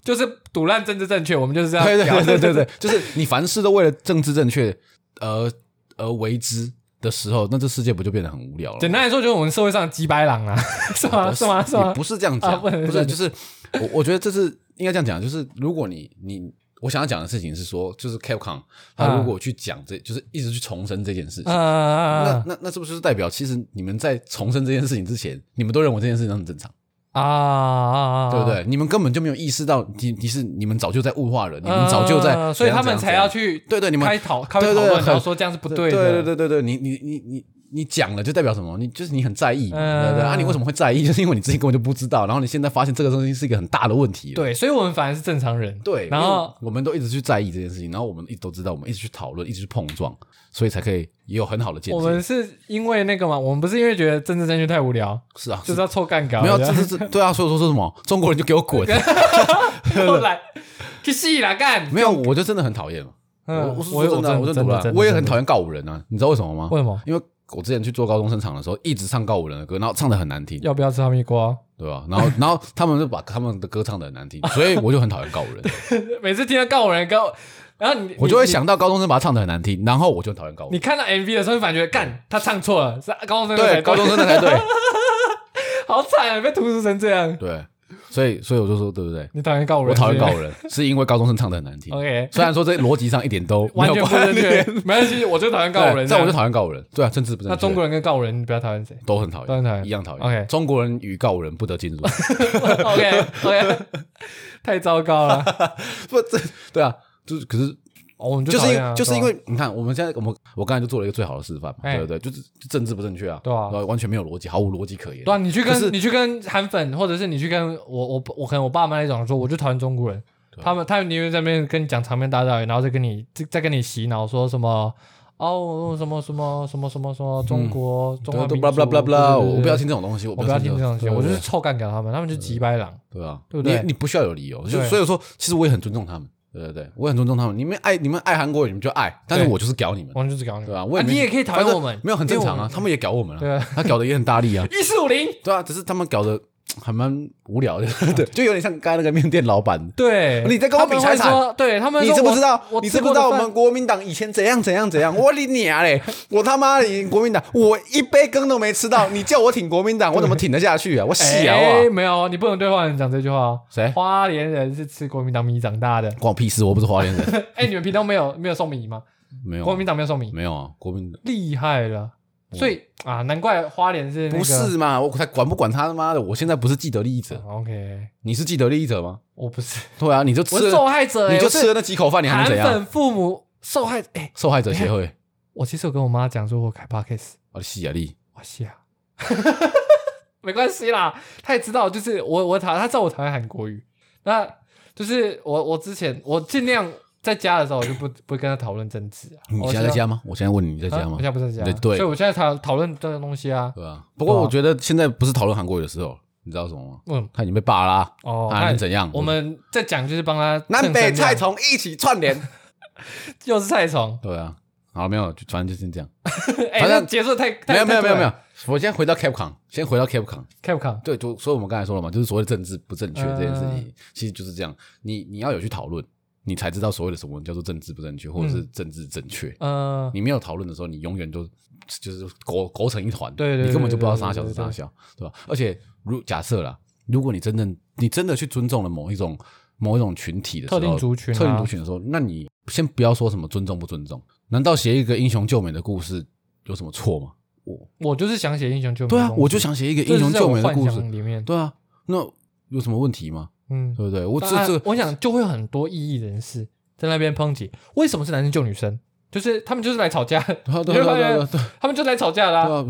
就是堵烂政治正确，我们就是这样对对搞对对对对，就是你凡事都为了政治正确而而为之的时候，那这世界不就变得很无聊了？简单来说，就是我们社会上的鸡白狼啊，[LAUGHS] 是吗？是吗？是吗？也不是这样啊讲，不是，就是我我觉得这是应该这样讲，就是如果你你我想要讲的事情是说，就是 Capcom 他如果去讲这，就是一直去重申这件事情，那那那是不是代表其实你们在重申这件事情之前，你们都认为这件事情很正常，啊啊啊！对不对？你们根本就没有意识到，你你是你们早就在物化了，你们早就在所以他们才要去对对，你们开讨开讨论，很然后说这样是不对的。对对对对对，你你你你你讲了就代表什么？你就是你很在意对对？啊，你为什么会在意？就是因为你之前根本就不知道，然后你现在发现这个东西是一个很大的问题。对，所以我们反而是正常人。对，然后我们都一直去在意这件事情，然后我们一直都知道，我们一直去讨论，一直去碰撞，所以才可以也有很好的见解。我们是因为那个嘛，我们不是因为觉得政治正确太无聊，是啊，就是要凑干搞。没有，这是对啊，所以说说什么中国人就给我滚，[LAUGHS] 后来去戏啦干。没有，我就真的很讨厌了。我嗯，我真的啊，我真真的，我也很讨厌告五人啊，你知道为什么吗？为什么？因为我之前去做高中生场的时候，一直唱告五人的歌，然后唱的很难听，要不要吃哈密瓜？对吧？然后 [LAUGHS] 然后他们就把他们的歌唱的很难听，所以我就很讨厌告五人，[LAUGHS] 每次听到告五人告，然后你 [LAUGHS] 我就会，想到高中生把他唱的很难听，然后我就很讨厌告五人。你看到 MV 的时候，你反而觉得干他唱错了，是高中生才对，高中生的才对，好惨啊，被荼毒成这样。对，所以所以我就说，对不对？你讨厌告我人？我讨厌告是五人，[LAUGHS] 是因为高中生唱的很难听。OK，虽然说这逻辑上一点都没完全不有关正确联，，[LAUGHS] 没关系，我就讨厌告我人。对这样我就讨厌告五人。对啊，政治不正确。那中国人跟告我人，你比较讨厌谁都很讨厌，都很讨厌一样讨厌。OK 中国人与告五人不得进入。？OK OK，太糟糕了。不，这对啊，就是可是哦就是因讨厌啊就是因为你看，我们现在我们我刚才就做了一个最好的示范嘛，哎对不对？就是政治不正确啊，对啊完全没有逻辑，毫无逻辑可言。对啊，你去跟你去跟韩粉，或者是你去跟我我我可能我爸妈那种说，我就讨厌中国人，他们他们宁愿在那边跟你讲长篇大道理，然后再跟你再再跟你洗脑说什么哦什么什么什么什么什么中国、中华对，都民对对对我不要听这种东西，我我不要听这种东西，对我就是对臭干掉他们，他们就是急白狼。对啊，对不对你你不需要有理由，就对所以说，其实我也很尊重他们，对对对，我很尊重他们。你们爱你们爱韩国，你们就爱，但是我就是屌你们，我们就是搞你们，对吧？我也没啊你也可以讨厌反正我们，没有很正常因为我们，啊他们也屌我们对啊，啊，他屌的也很大力啊，一四五零，对啊，只是他们搞的 [TSK] 还蛮无聊的，[LAUGHS] 对，就有点像刚才那个面店老板。对，你在跟我比财产，对他们你知不知道？我你知不知道我们国民党以前怎样怎样怎样？我你娘嘞！我他妈的国民党，我一杯羹都没吃到，你叫我挺国民党，我怎么挺得下去啊？我小 [LAUGHS] 哎，啊！没有，你不能对花莲讲这句话哦。谁？花莲人是吃国民党米长大的。关我屁事！我不是花莲人，[LAUGHS] 哎，你们平东没有没有送米吗？没有啊国民党没有送米，没有啊，国民党厉害了。所以啊，难怪花莲是那个不是嘛？我才管不管他他妈的！我现在不是既得利益者，哦 OK，你是既得利益者吗？我不是，对啊，你就吃受害者欸，你就吃了那几口饭，你还怎样？粉父母受害。哎，受害者协会，我其实有跟我妈讲说我开 podcast，我的西雅利，哇塞啊，[LAUGHS] 没关系啦，他也知道，就是我我讨他知道我讨厌韩国语，那就是我我之前我尽量在家的时候我就不 [LAUGHS] 不会跟他讨论政治啊。你现在在家吗？我现在问你，你在家吗啊我现？在不在家，对对所以我现在讨讨论这个东西啊。对啊。不过我觉得现在不是讨论韩国语的时候，你知道什么吗？嗯，他已经被罢啦，哦，他还能怎样？我们在讲就是帮他南北菜虫一起串联。[LAUGHS] 又是菜虫，对啊，好没有，就反正就先这样。[LAUGHS] 哎，反正那结束太太没有没有没有没有，我先回到 Capcom，先回到 Capcom。，Capcom 对，就所以我们刚才说了嘛，就是所谓的政治不正确这件事嗯情，其实就是这样。你你要有去讨论，你才知道所谓的什么叫做政治不正确，或者是政治正确。呃，你没有讨论的时候，你永远都就是勾勾成一团，对你根本就不知道啥小啥小，对吧？而且如假设啦，如果你真正你真的去尊重了某一种某一种群体的时候，特定族群啊特定族群的时候，那你先不要说什么尊重不尊重，难道写一个英雄救美的故事有什么错吗？我我就是想写英雄救美对啊我就想写一个英雄救美的故事，里面，对啊，那有什么问题吗？嗯，对不对？我这啊这我想就会有很多异议人士在那边抨击，为什么是男生救女生？就是他们就是来吵架，对啊对对啊对他们就来吵架啦、对啊，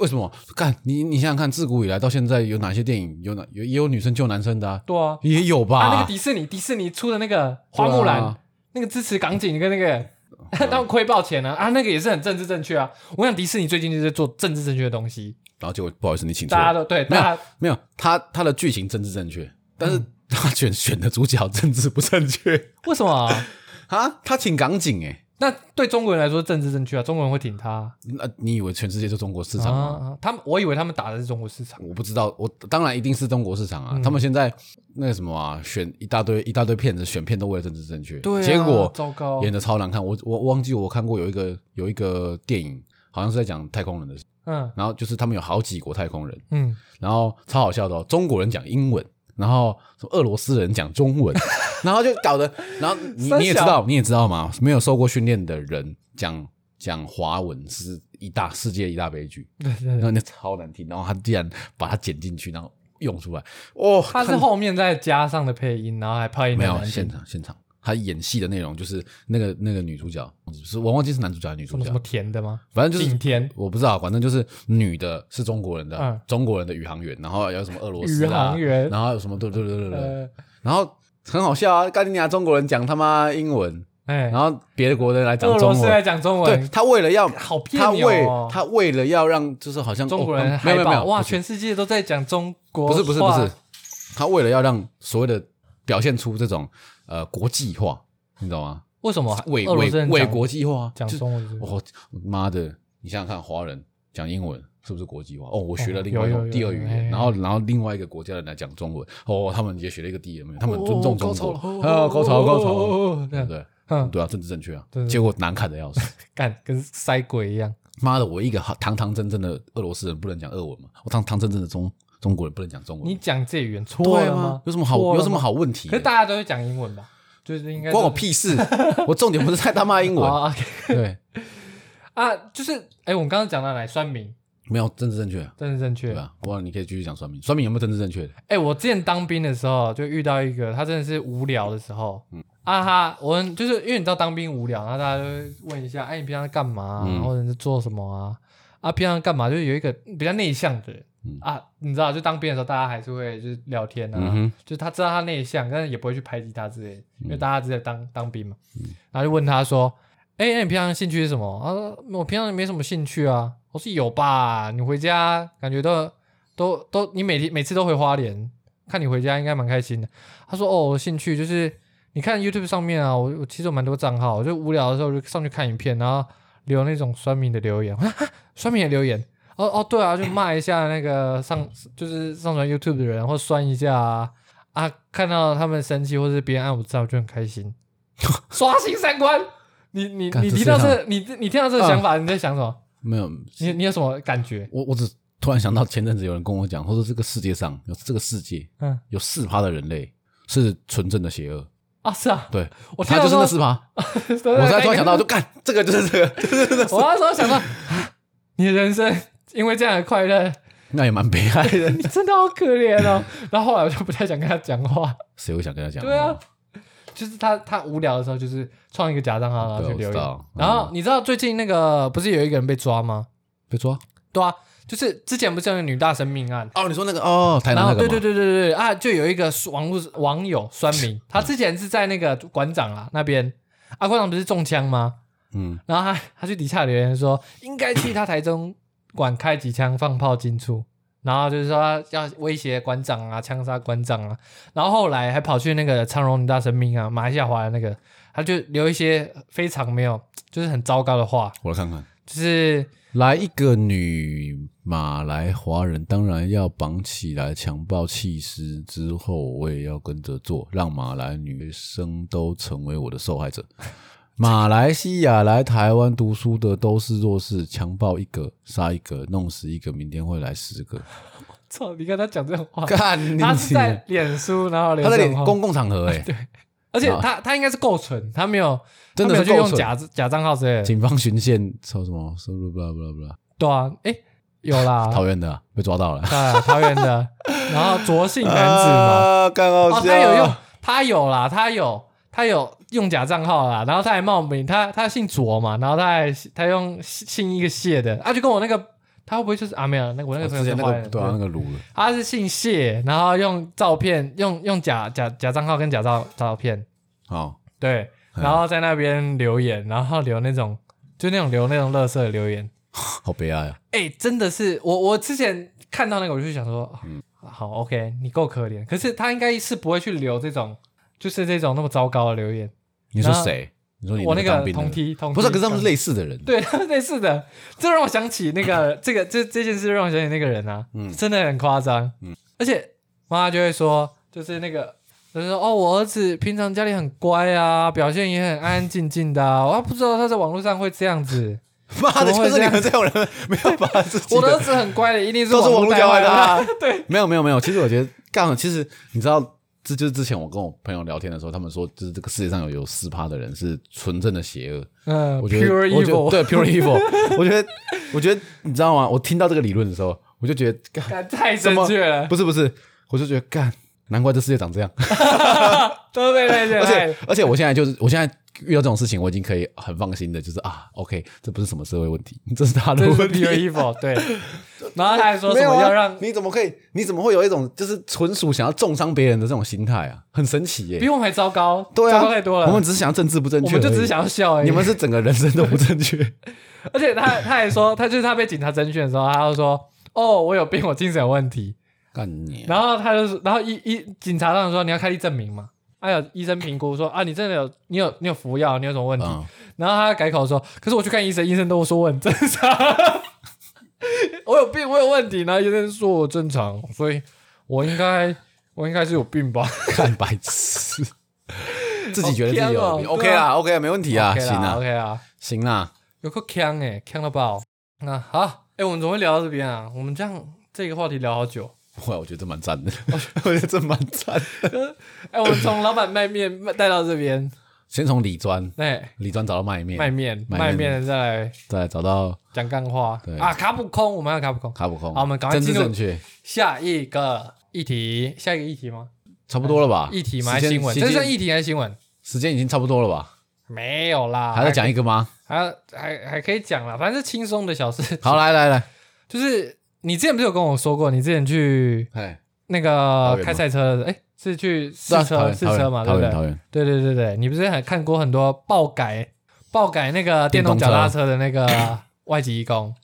为什么？干你你想想看，自古以来到现在有哪些电影有哪有也有女生救男生的啊？对啊，也有吧？啊，那个迪士尼迪士尼出的那个花木兰，啊那个支持港警跟那个 [LAUGHS] 他们亏爆钱呢啊，那个也是很政治正确啊。我想迪士尼最近就是在做政治正确的东西，然后结果不好意思，你请错，大家都对，没有大家没有他他的剧情政治正确，但嗯是他选选的主角政治不正确 [LAUGHS] 为什么啊？[LAUGHS] 啊？他挺港警哎，那对中国人来说政治正确啊，中国人会挺他那你以为全世界就中国市场吗？啊。他们我以为他们打的是中国市场，我不知道，我当然一定是中国市场啊。嗯他们现在那个什么啊，选一大堆一大堆骗子，选片都为了政治正确，对啊，结果糟糕，演的超难看。我我忘记我看过有一个有一个电影，好像是在讲太空人的事，嗯然后就是他们有好几国太空人，嗯，然后超好笑的哦，中国人讲英文，然后什么俄罗斯人讲中文，[LAUGHS] 然后就搞得，然后你你也知道，你也知道嘛，没有受过训练的人讲讲华文是一大世界一大悲剧，对对对，然后那超难听，然后他竟然把它剪进去，然后用出来，哦，他是后面再加上的配音，然后还配音没有现场现场他演戏的内容就是那个那个女主角，是我忘记是男主角还是女主角。什么什么，甜的吗？反正就是景甜？我不知道，反正就是女的是中国人的，嗯。中国人的宇航员，然后有什么俄罗斯宇啊航，员。然后有什么对对对对对，呃，然后很好笑啊，干你娘中国人讲他妈英文，哎，然后别的国人来讲俄罗中文，斯在讲中对文，他为了要好别他为哦。他为了要让就是好像中国人哦没有没有没有不是。全世界都在讲中国不是不是不是，他为了要让所谓的表现出这种呃国际化，你知道吗？为什么伪俄罗伪伪斯人讲国际化，讲就中文是不是？我妈的，你想想看，华人讲英文是不是国际化？哦，我学了哦另外一种有有有第二语言，哎然后然后另外一个国家的人来讲中文，哦，他们也学了一个第二语言，他们尊重中国，啊，高潮高潮，对不对？嗯，对啊，政治正确啊对，对结果难看的要死。干跟塞鬼一样。妈的，我一个堂堂正正的俄罗斯人不能讲俄文嘛？我堂堂正正的中中国人不能讲中文？你讲这语言错了吗？有什么好有什么好问题？可是大家都会讲英文吧？就是应该关我屁事！[LAUGHS] 我重点不是在他妈英文，啊对，啊，就是哎，我们刚刚讲到哪？酸民，没有政治正确，政治正确对。吧？不然你可以继续讲酸民，酸民有没有政治正确的？哎、我之前当兵的时候就遇到一个，他真的是无聊的时候，嗯啊哈，我们就是因为你知道当兵无聊，然后大家就会问一下，哎、你平常在干嘛、啊，嗯或者是做什么啊？啊，平常干嘛？就是有一个比较内向的人、嗯啊，你知道，就当兵的时候，大家还是会就是聊天啊，嗯，就是他知道他内向，但是也不会去排挤他之类的，因为嗯大家只在当当兵嘛，然后就问他说，哎、那你平常兴趣是什么？他说我平常没什么兴趣啊。我说有吧，你回家感觉都都都，你每天每次都回花莲，看你回家应该蛮开心的。他说哦，我兴趣就是你看 YouTube 上面啊，我我其实有蛮多账号，我就无聊的时候就上去看影片，然后留那种酸民的留言，酸民的留言。哦哦，对啊，就骂一下那个上 [CLEARS THROAT] 就是上传 YouTube 的人，或酸一下啊啊，看到他们生气或是别人按我赞，我就很开心，[LAUGHS] 刷新三观。你你你提到这，你你听到这个想法，你在想什么？没有，你你有什么感觉？我我只突然想到前阵子有人跟我讲，他说这个世界上有这个世界嗯有四趴的人类是纯正的邪恶，啊，是啊，对，我他就是那四趴。[LAUGHS] 我才突然想到，就干这个就是这个，我那时候想到，啊你的人生因为这样的快乐，那也蛮悲哀的。[LAUGHS] 你真的好可怜哦。然后后来我就不太想跟他讲话。谁会想跟他讲？对啊，，就是他他无聊的时候，就是创一个假账号，然后去留言对我知道。然后你知道最近那个不是有一个人被抓吗？被抓对啊，就是之前不是有那个女大生命案。哦，你说那个哦，台南那个对对对对对对啊，就有一个网络网友酸民，[LAUGHS] 他之前是在那个馆长啊那边，啊馆长不是中枪吗？嗯，然后他他去底下留言说，应该去他台中馆开几枪放炮进出，然后就是说要威胁馆长啊，枪杀馆长啊，然后后来还跑去那个昌荣女大神明啊，马来西亚华人那个，他就留一些非常没有，就是很糟糕的话，我来看看。就是来一个女马来华人，当然要绑起来强暴弃尸，之后我也要跟着做，让马来女生都成为我的受害者。马来西亚来台湾读书的都是弱势，强暴一个杀一个，弄死一个，明天会来十个。[LAUGHS] 操，你看他讲这种话，干你，他是在脸书，然后留他在公共场合 [LAUGHS] 哎、而且他他应该是够蠢，他没有真的他没有去用假假账号之类的，警方巡线抽什么收入？不啦不啦不啦，对啊，哎有啦，桃园的啊、被抓到了，对啊，桃园的，[LAUGHS] 然后卓姓男子嘛，啊，干好哦，他有用，他有啦，他有他有用假账号啦，然后他还冒名，他他姓卓嘛，然后他还他用姓一个谢的，啊，就跟我那个他会不会就是啊没有，那个我那个朋友之前那是坏人，个对啊，那个他是姓谢，然后用照片用用假假假账号跟假照照片，好，对，嗯然后在那边留言，然后留那种就那种留那种乐色的留言，[LAUGHS] 好悲哀啊！哎、真的是我我之前看到那个我就想说，嗯。好 OK，你够可怜，可是他应该是不会去留这种就是这种那么糟糕的留言。你说谁？你说你我那个同梯同梯不是，可是他们是类类似的人，对他们 [LAUGHS] 类似的，这让我想起那个这个这这件事让我想起那个人啊，嗯真的很夸张，嗯而且妈妈就会说，就是那个。就是说，哦，我儿子平常家里很乖啊，表现也很安安静静的、啊，我还不知道他在网络上会这样子。[LAUGHS] 妈的，就是你们这种人 [LAUGHS] 没有把自己我的儿子很乖的，一定是网络络教坏的。对，没有没有没有，其实我觉得刚好，其实你知道，这就是之前我跟我朋友聊天的时候，他们说，就是这个世界上有有四趴的人是纯正的邪恶。嗯我觉得，pure 我觉得对 pure evil。[LAUGHS] 我觉得，我觉得你知道吗？我听到这个理论的时候，我就觉得干干太正确了。不是不是，我就觉得干，难怪这世界长这样。[LAUGHS] 都被那些而且而且我现在就是我现在遇到这种事情，我已经可以很放心的，就是啊，OK，这不是什么社会问题，[LAUGHS] 这是他的问题。evil，对。[LAUGHS] 然后他还说什么要让你怎么可以？你怎么会有一种就是纯属想要重伤别人的这种心态啊？很神奇耶、比我们还糟糕，对啊，糟糕太多了。我们只是想要政治不正确，我们就只是，想要笑而已。你们是整个人生都不正确。[LAUGHS] 而且他他还说，他就是他被警察征讯的时候，他就说：“哦，我有病，我精神有问题。干你、”啊！然后他就是，然后一一警察当时说：“你要开立证明嘛？”还有医生评估说：“啊，你真的有你有你有服药，你有什么问题？”嗯，然后他改口说：“可是我去看医生，医生都说我很正常，[LAUGHS] 我有病，我有问题。”然后医生说我正常，所以我应该我应该是有病吧？[LAUGHS] 看白痴，自己觉得自己有病，OK 啦，OK 没问题啊，OK 啦行啊，，OK 啊，行啦，有个呛哎，呛到爆。那好，哎，我们怎么会聊到这边啊？我们这样这个话题聊好久。哇，我觉得这蛮赞的，[LAUGHS] 我觉得这蛮赞的。[LAUGHS] 哎，我们从老板卖面卖带到这边，先从李专，哎，李专找到卖面，卖面卖面再来再来找到讲干话对啊，卡普空，我们要卡普空。卡普空，好我们赶快进入正确，下一个议题，下一个议题吗？差不多了吧？议题吗？新闻？这算议题还是新闻？时间已经差不多了吧？没有啦，还在讲一个吗？还要还还可以讲啦，反正是轻松的小事。好，来来来，就是你之前不是有跟我说过，你之前去哎，那个开赛车的，哎，是去试车试车嘛，对不对？对对对对，你不是还看过很多爆改爆改那个电动脚踏车的那个 [COUGHS] 外籍义工？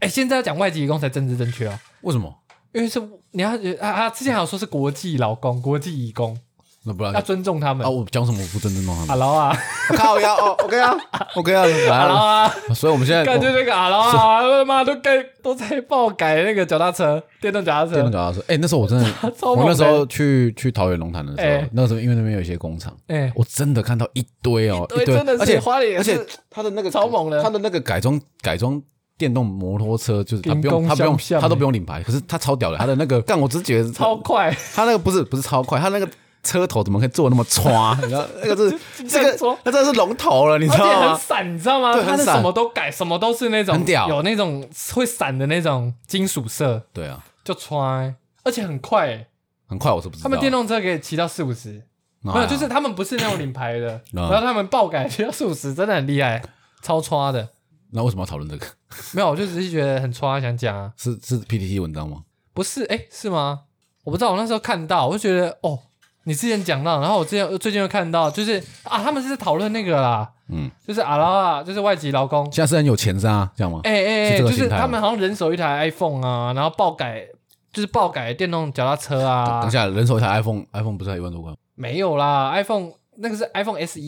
哎，现在要讲外籍义工才政治正确哦，为什么？因为是你要啊啊，之前还有说是国际劳工、国际义工，那不然要尊重他们。啊，。我讲什么我不尊重他们？阿劳啊，我靠腰哦，OK 啊，OK 啊，来哈喽啊。啊，所以我们现在感觉这个阿劳啊，他妈都改都在爆改那个脚踏车，电动脚踏车，电动脚踏车，哎，那时候我真的，[LAUGHS] 我那时候去去桃园龙潭的时候哎，那时候因为那边有一些工厂，哎，我真的看到一堆哦，对，真的而且是花莲，而且他的那个超猛的。他的那个改装改装电动摩托车，就是他不用工他不用他都不用领牌，可是他超屌的，他的那个 [LAUGHS] 干，我只是觉得超快，他那个不是不是超快，他那个车头怎么可以做那么歘？[LAUGHS] 你知道那个是这个说那真的是龙头了，你知道吗？很闪，你知道吗？它是什么都改，什么都是那种很屌有那种会闪的那种金属色，对啊，就穿，而且很快欸。很快，我是不知道。他们电动车可以骑到四五十，啊没有，就是他们不是那种领牌的，[COUGHS] 啊然后他们爆改骑到四五十，真的很厉害，超穿的。那为什么要讨论这个？没有，我就只是觉得很穿，想讲啊，是是 PPT 文章吗？不是，哎，是吗？我不知道，我那时候看到，我就觉得哦，你之前讲到，然后我之前最近又看到，就是啊，他们是在讨论那个啦，嗯，就是阿拉啊，就是外籍劳工，现在是很有钱是啊，这样吗？哎哎哎，就是他们好像人手一台 iPhone 啊，然后爆改，就是爆改电动脚踏车啊等一，下，人手一台 iPhone，iPhone 不是才一万多块吗？没有啦，iPhone 那个是 iPhone SE，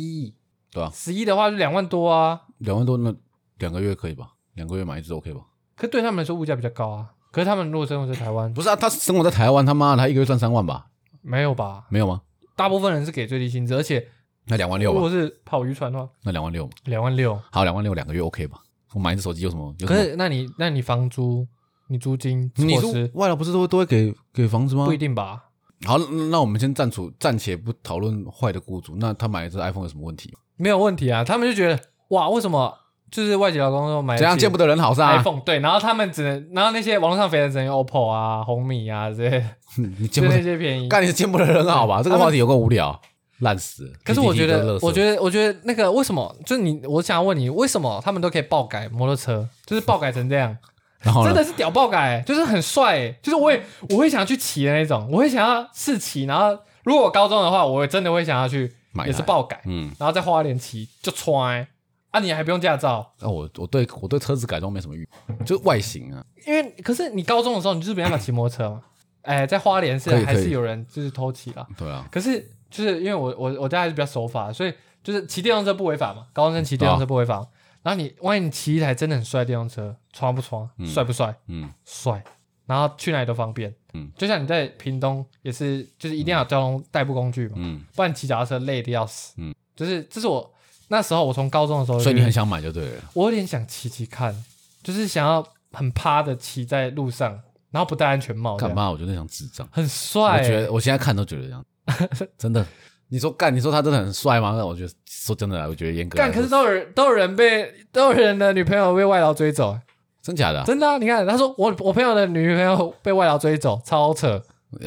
对啊十一的话就两万多啊，两万多，那两个月可以吧？两个月买一只 OK 吧？可对他们来说物价比较高啊。可是他们如果生活在台湾，不是啊，他生活在台湾，他妈的，他一个月赚三万吧？没有吧？没有吗？大部分人是给最低薪资，而且那两万六吧？如果是跑渔船的话，那两万六，两万六。好，两万六两个月 OK 吧？我买一只手机有什么？有什么？可是那你那你房租、你租金、你说措施外劳不是都会都会给给房子吗不一？定吧？好，那我们先暂处暂且不讨论坏的雇主，那他买一只 iPhone 有什么问题？没有问题啊，他们就觉得哇，为什么就是外籍劳工都买怎样见不得人好是啊？iPhone 对，然后他们只能，然后那些网络上肥的只能用 OPPO 啊、红米啊这些，[LAUGHS] 你就那见不得，些便宜。干你是见不得人好吧？这个话题有够无聊，烂死。[LAUGHS] 可是我觉得我觉得，我觉得那个为什么？就是你，我想要问你，为什么他们都可以爆改摩托车，就是爆改成这样，[LAUGHS] 然后？真的是屌爆改，就是很帅，就是我也我会想要去骑的那种，我会想要试骑，然后如果我高中的话，我真的会想要去买也是爆改，嗯，然后在花莲骑就穿啊，你还不用驾照，那我我对我对车子改装没什么欲，就是外形啊，[LAUGHS] 因为可是你高中的时候你就是没办法骑摩托车嘛，哎，在花莲是可以可以。还是有人就是偷骑啦，对啊，可是就是因为我我我家还是比较守法，所以就是骑电动车不违法嘛，高中生骑电动车不违法。然后你万一你骑一台真的很帅的电动车，穿不穿，嗯帅不帅？嗯。帅。然后去哪里都方便，嗯，就像你在屏东也是，就是一定要有交通代步工具嘛，嗯，不然骑脚踏车累的要死。嗯，就是这是我那时候我从高中的时候，所以你很想买就对了。我有点想骑骑看，就是想要很趴的骑在路上，然后不戴安全帽干嘛？我觉得像智障。很帅、欸。我觉得我现在看都觉得这样，[LAUGHS] 真的。你说干，你说他真的很帅吗？那我觉得说真的啦，我觉得严格来干，可是都有人都有人被都有人的女朋友被外劳追走、真假的啊真的啊！你看，他说我我朋友的女朋友被外劳追走，超扯。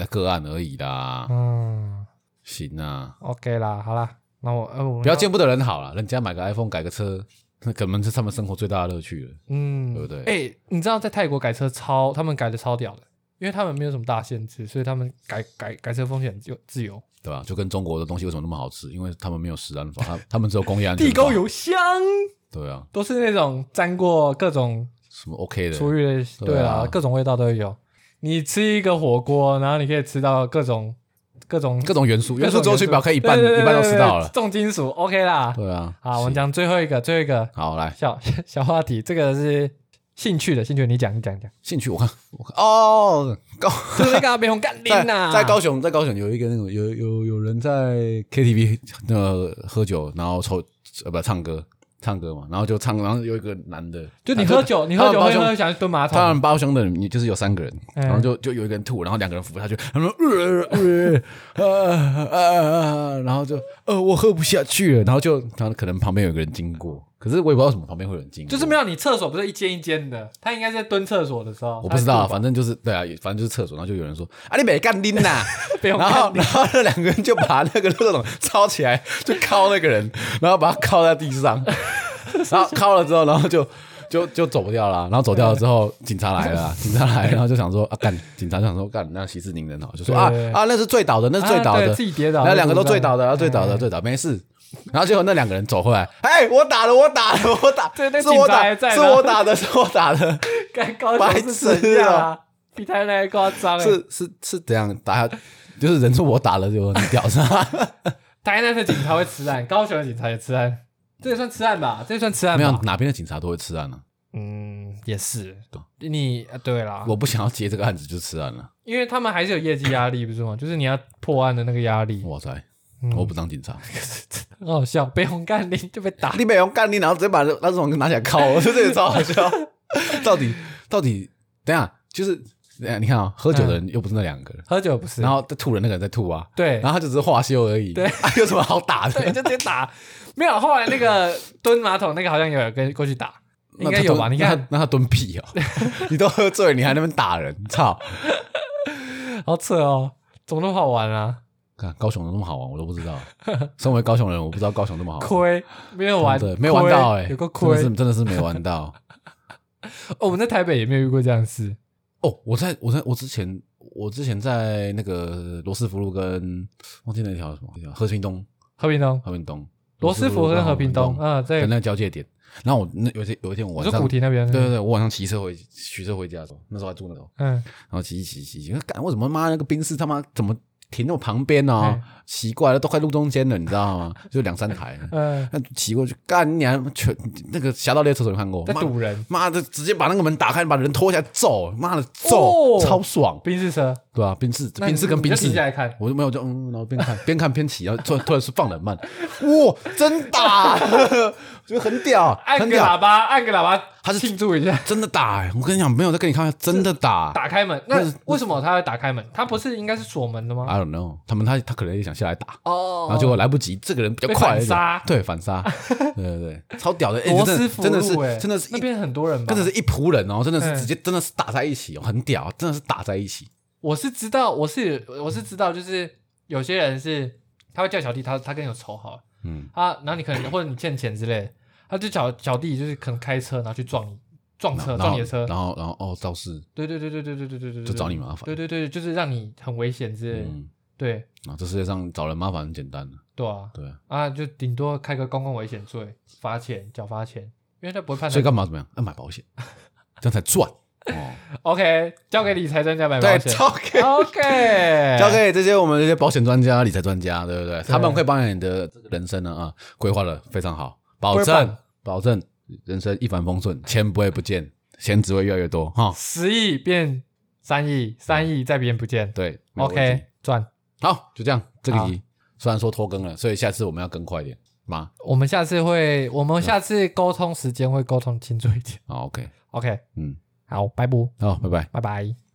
个案而已啦。嗯，行啊，OK 啦，好啦，那我呃，我们不要见不得人好了，人家买个 iPhone 改个车，那 [LAUGHS] 可能是他们生活最大的乐趣了，嗯，对不对哎、你知道在泰国改车超，他们改的超屌的，因为他们没有什么大限制，所以他们改改改车风险就自由。对吧？就跟中国的东西为什么那么好吃？因为他们没有食安法，他 [LAUGHS] 他们只有工业安全。地沟，油香，对啊，都是那种沾过各种什么 OK 的，厨余的，对啊，各种味道都有。你吃一个火锅，然后你可以吃到各种各种各种元素，元素周期表可以一半一半都对对吃到了。重金属 OK 啦。对啊，好，我们讲最后一个，最后一个好来小 [LAUGHS] 小话题，这个是兴趣的，兴趣你讲，你讲，你讲。兴趣，我看我看哦，高就是那个被红干拎 [LAUGHS] 在呐，在高雄，在高雄有一个那种有有有人在 KTV 那喝酒，然后抽呃不唱歌唱歌嘛，然后就唱，然后有一个男的，就你啊喝酒，你喝酒会喝想去蹲马他们桶，包厢的，你就是有三个人，嗯然后就就有一个人吐，然后两个人扶他去，他说呃呃呃呃呃，然后就呃我喝不下去了，然后就然后可能旁边有个人经过，可是我也不知道为什么旁边会有人经过，就是没有你厕所不是一间一间的，他应该是在蹲厕所的时候，我不知道反正就是对啊，反正就是厕所，然后就有人说啊你没干拎呐。[LAUGHS] 然后，然后那两个人就把那个垃圾桶抄起来，就敲那个人，[LAUGHS] 然后把他敲在地上，[LAUGHS] 然后敲了之后，然后就就就走不掉了。然后走掉了之后，警察来了啊，警察来，然后就想说啊，干，警察就想说干，那息事宁人哦，就说啊啊，那是醉倒的，那是醉倒的自己跌倒，然后两个都醉倒的，然后醉倒的，哎醉倒没事。然后结果那两个人走回来，哎，我打了，我打了，我打，对那是我警察打，是我打的，是我打的，该高白痴啊？比台南还夸张哎！是是是怎样打？就是人说我打了就很屌是吧？[LAUGHS] 台南的警察会吃案，高雄的警察也吃案，这也算吃案吧？这也算吃案没有吧？哪边的警察都会吃案呢、嗯，也是。你呃对啦，我不想要接这个案子就吃案了。因为他们还是有业绩压力，不是吗？就是你要破案的那个压力，哇塞，嗯我不当警察，[LAUGHS] 很好笑。被红干你就被打，你被红干你，然后直接把那种拿起来敲，我觉得这个超好笑。[LAUGHS] 到底到底，等下就是你看啊、喝酒的人又不是那两个人，喝酒不是？然后在吐人那个人在吐啊，对然后他就只是化休而已，对啊，[LAUGHS] 有什么好打对，的？就直接打。没有，后来那个蹲马桶那个好像有人跟过去打，应该有吧？蹲你看，那他蹲屁哦，你都喝醉了，你还在那边打人，操！好扯哦，怎么那么好玩啊？看高雄有那么好玩，我都不知道。身为高雄人，我不知道高雄那么好玩。亏没有玩，对，没玩到哎、亏有个真的亏。是真的是没玩到。[LAUGHS] 哦，我们在台北也没有遇过这样的事。哦，我在我在我之前我之前在那个罗斯福路跟忘记那条什么和平东和平东、和平东罗斯福跟和平东，的啊，在那个交界点。然后我那有一天有一天我晚上，古亭那边，对对对，我晚上骑车回骑车回家的时候，那时候还住那头，嗯，然后骑一骑骑骑，干为什么妈那个冰室他妈怎么停那么旁边呢、嗯奇怪了，都快路中间了，你知道吗？[LAUGHS] 就两三台，嗯，那骑过去，干你还全那个侠盗猎车手有看过？在人，妈的，直接把那个门打开，把人拖下来揍，妈的揍，哦。超爽，宾士车，对啊，宾士那宾士跟宾士我就没有就嗯，然后边看 [LAUGHS] 边看边骑，然后突然突然是放得很慢，哇，真打，[LAUGHS] 觉得很屌，按个喇叭，按个喇叭，他是庆祝一下。真的打、欸，我跟你讲，没有在跟你开玩笑，真的打。打开门，那为什么他会打开门？他不是应该是锁门的吗？I don't know，他们他他可能也想下来打，哦然后结果来不及，这个人比较快，反杀对反杀，[LAUGHS] 对对对，超屌的，真的斯福真的是真的是一那边很多人吧？真的是一仆人哦，真的是嗯直接真的是打在一起哦，很屌，真的是打在一起。我是知道，我是我是知道，就是有些人是他会叫小弟，他他跟你有仇好了，嗯，他然后你可能或者你欠钱之类的，他就小小弟就是可能开车然后去撞你撞车然后撞你的车，然后然后哦肇事，对对对对对对对对对，就找你麻烦对对对，就是让你很危险之类的，嗯，对啊，这世界上找人麻烦很简单的，对啊对啊，啊，就顶多开个公共危险罪，罚钱缴罚钱，因为他不会判所以。干嘛怎么样？要买保险，[LAUGHS] 这样才赚哦。[LAUGHS] OK，交给理财专家买保对，险。交给 OK，[LAUGHS] 交给这些我们这些保险专家、理财专家，对不对？他们会帮你的这个人生呢啊规划的非常好，保证保证人生一帆风顺，钱不会不见，钱只会越来越多哈。十亿变三亿，三亿再变不见。对没有问题 OK，赚。好，就这样。这个好题虽然说拖更了，所以下次我们要更快一点吗？我们下次会，我们下次沟通时间会沟通清楚一点。好，OK，OK，嗯，好，拜拜，好，拜拜。拜拜。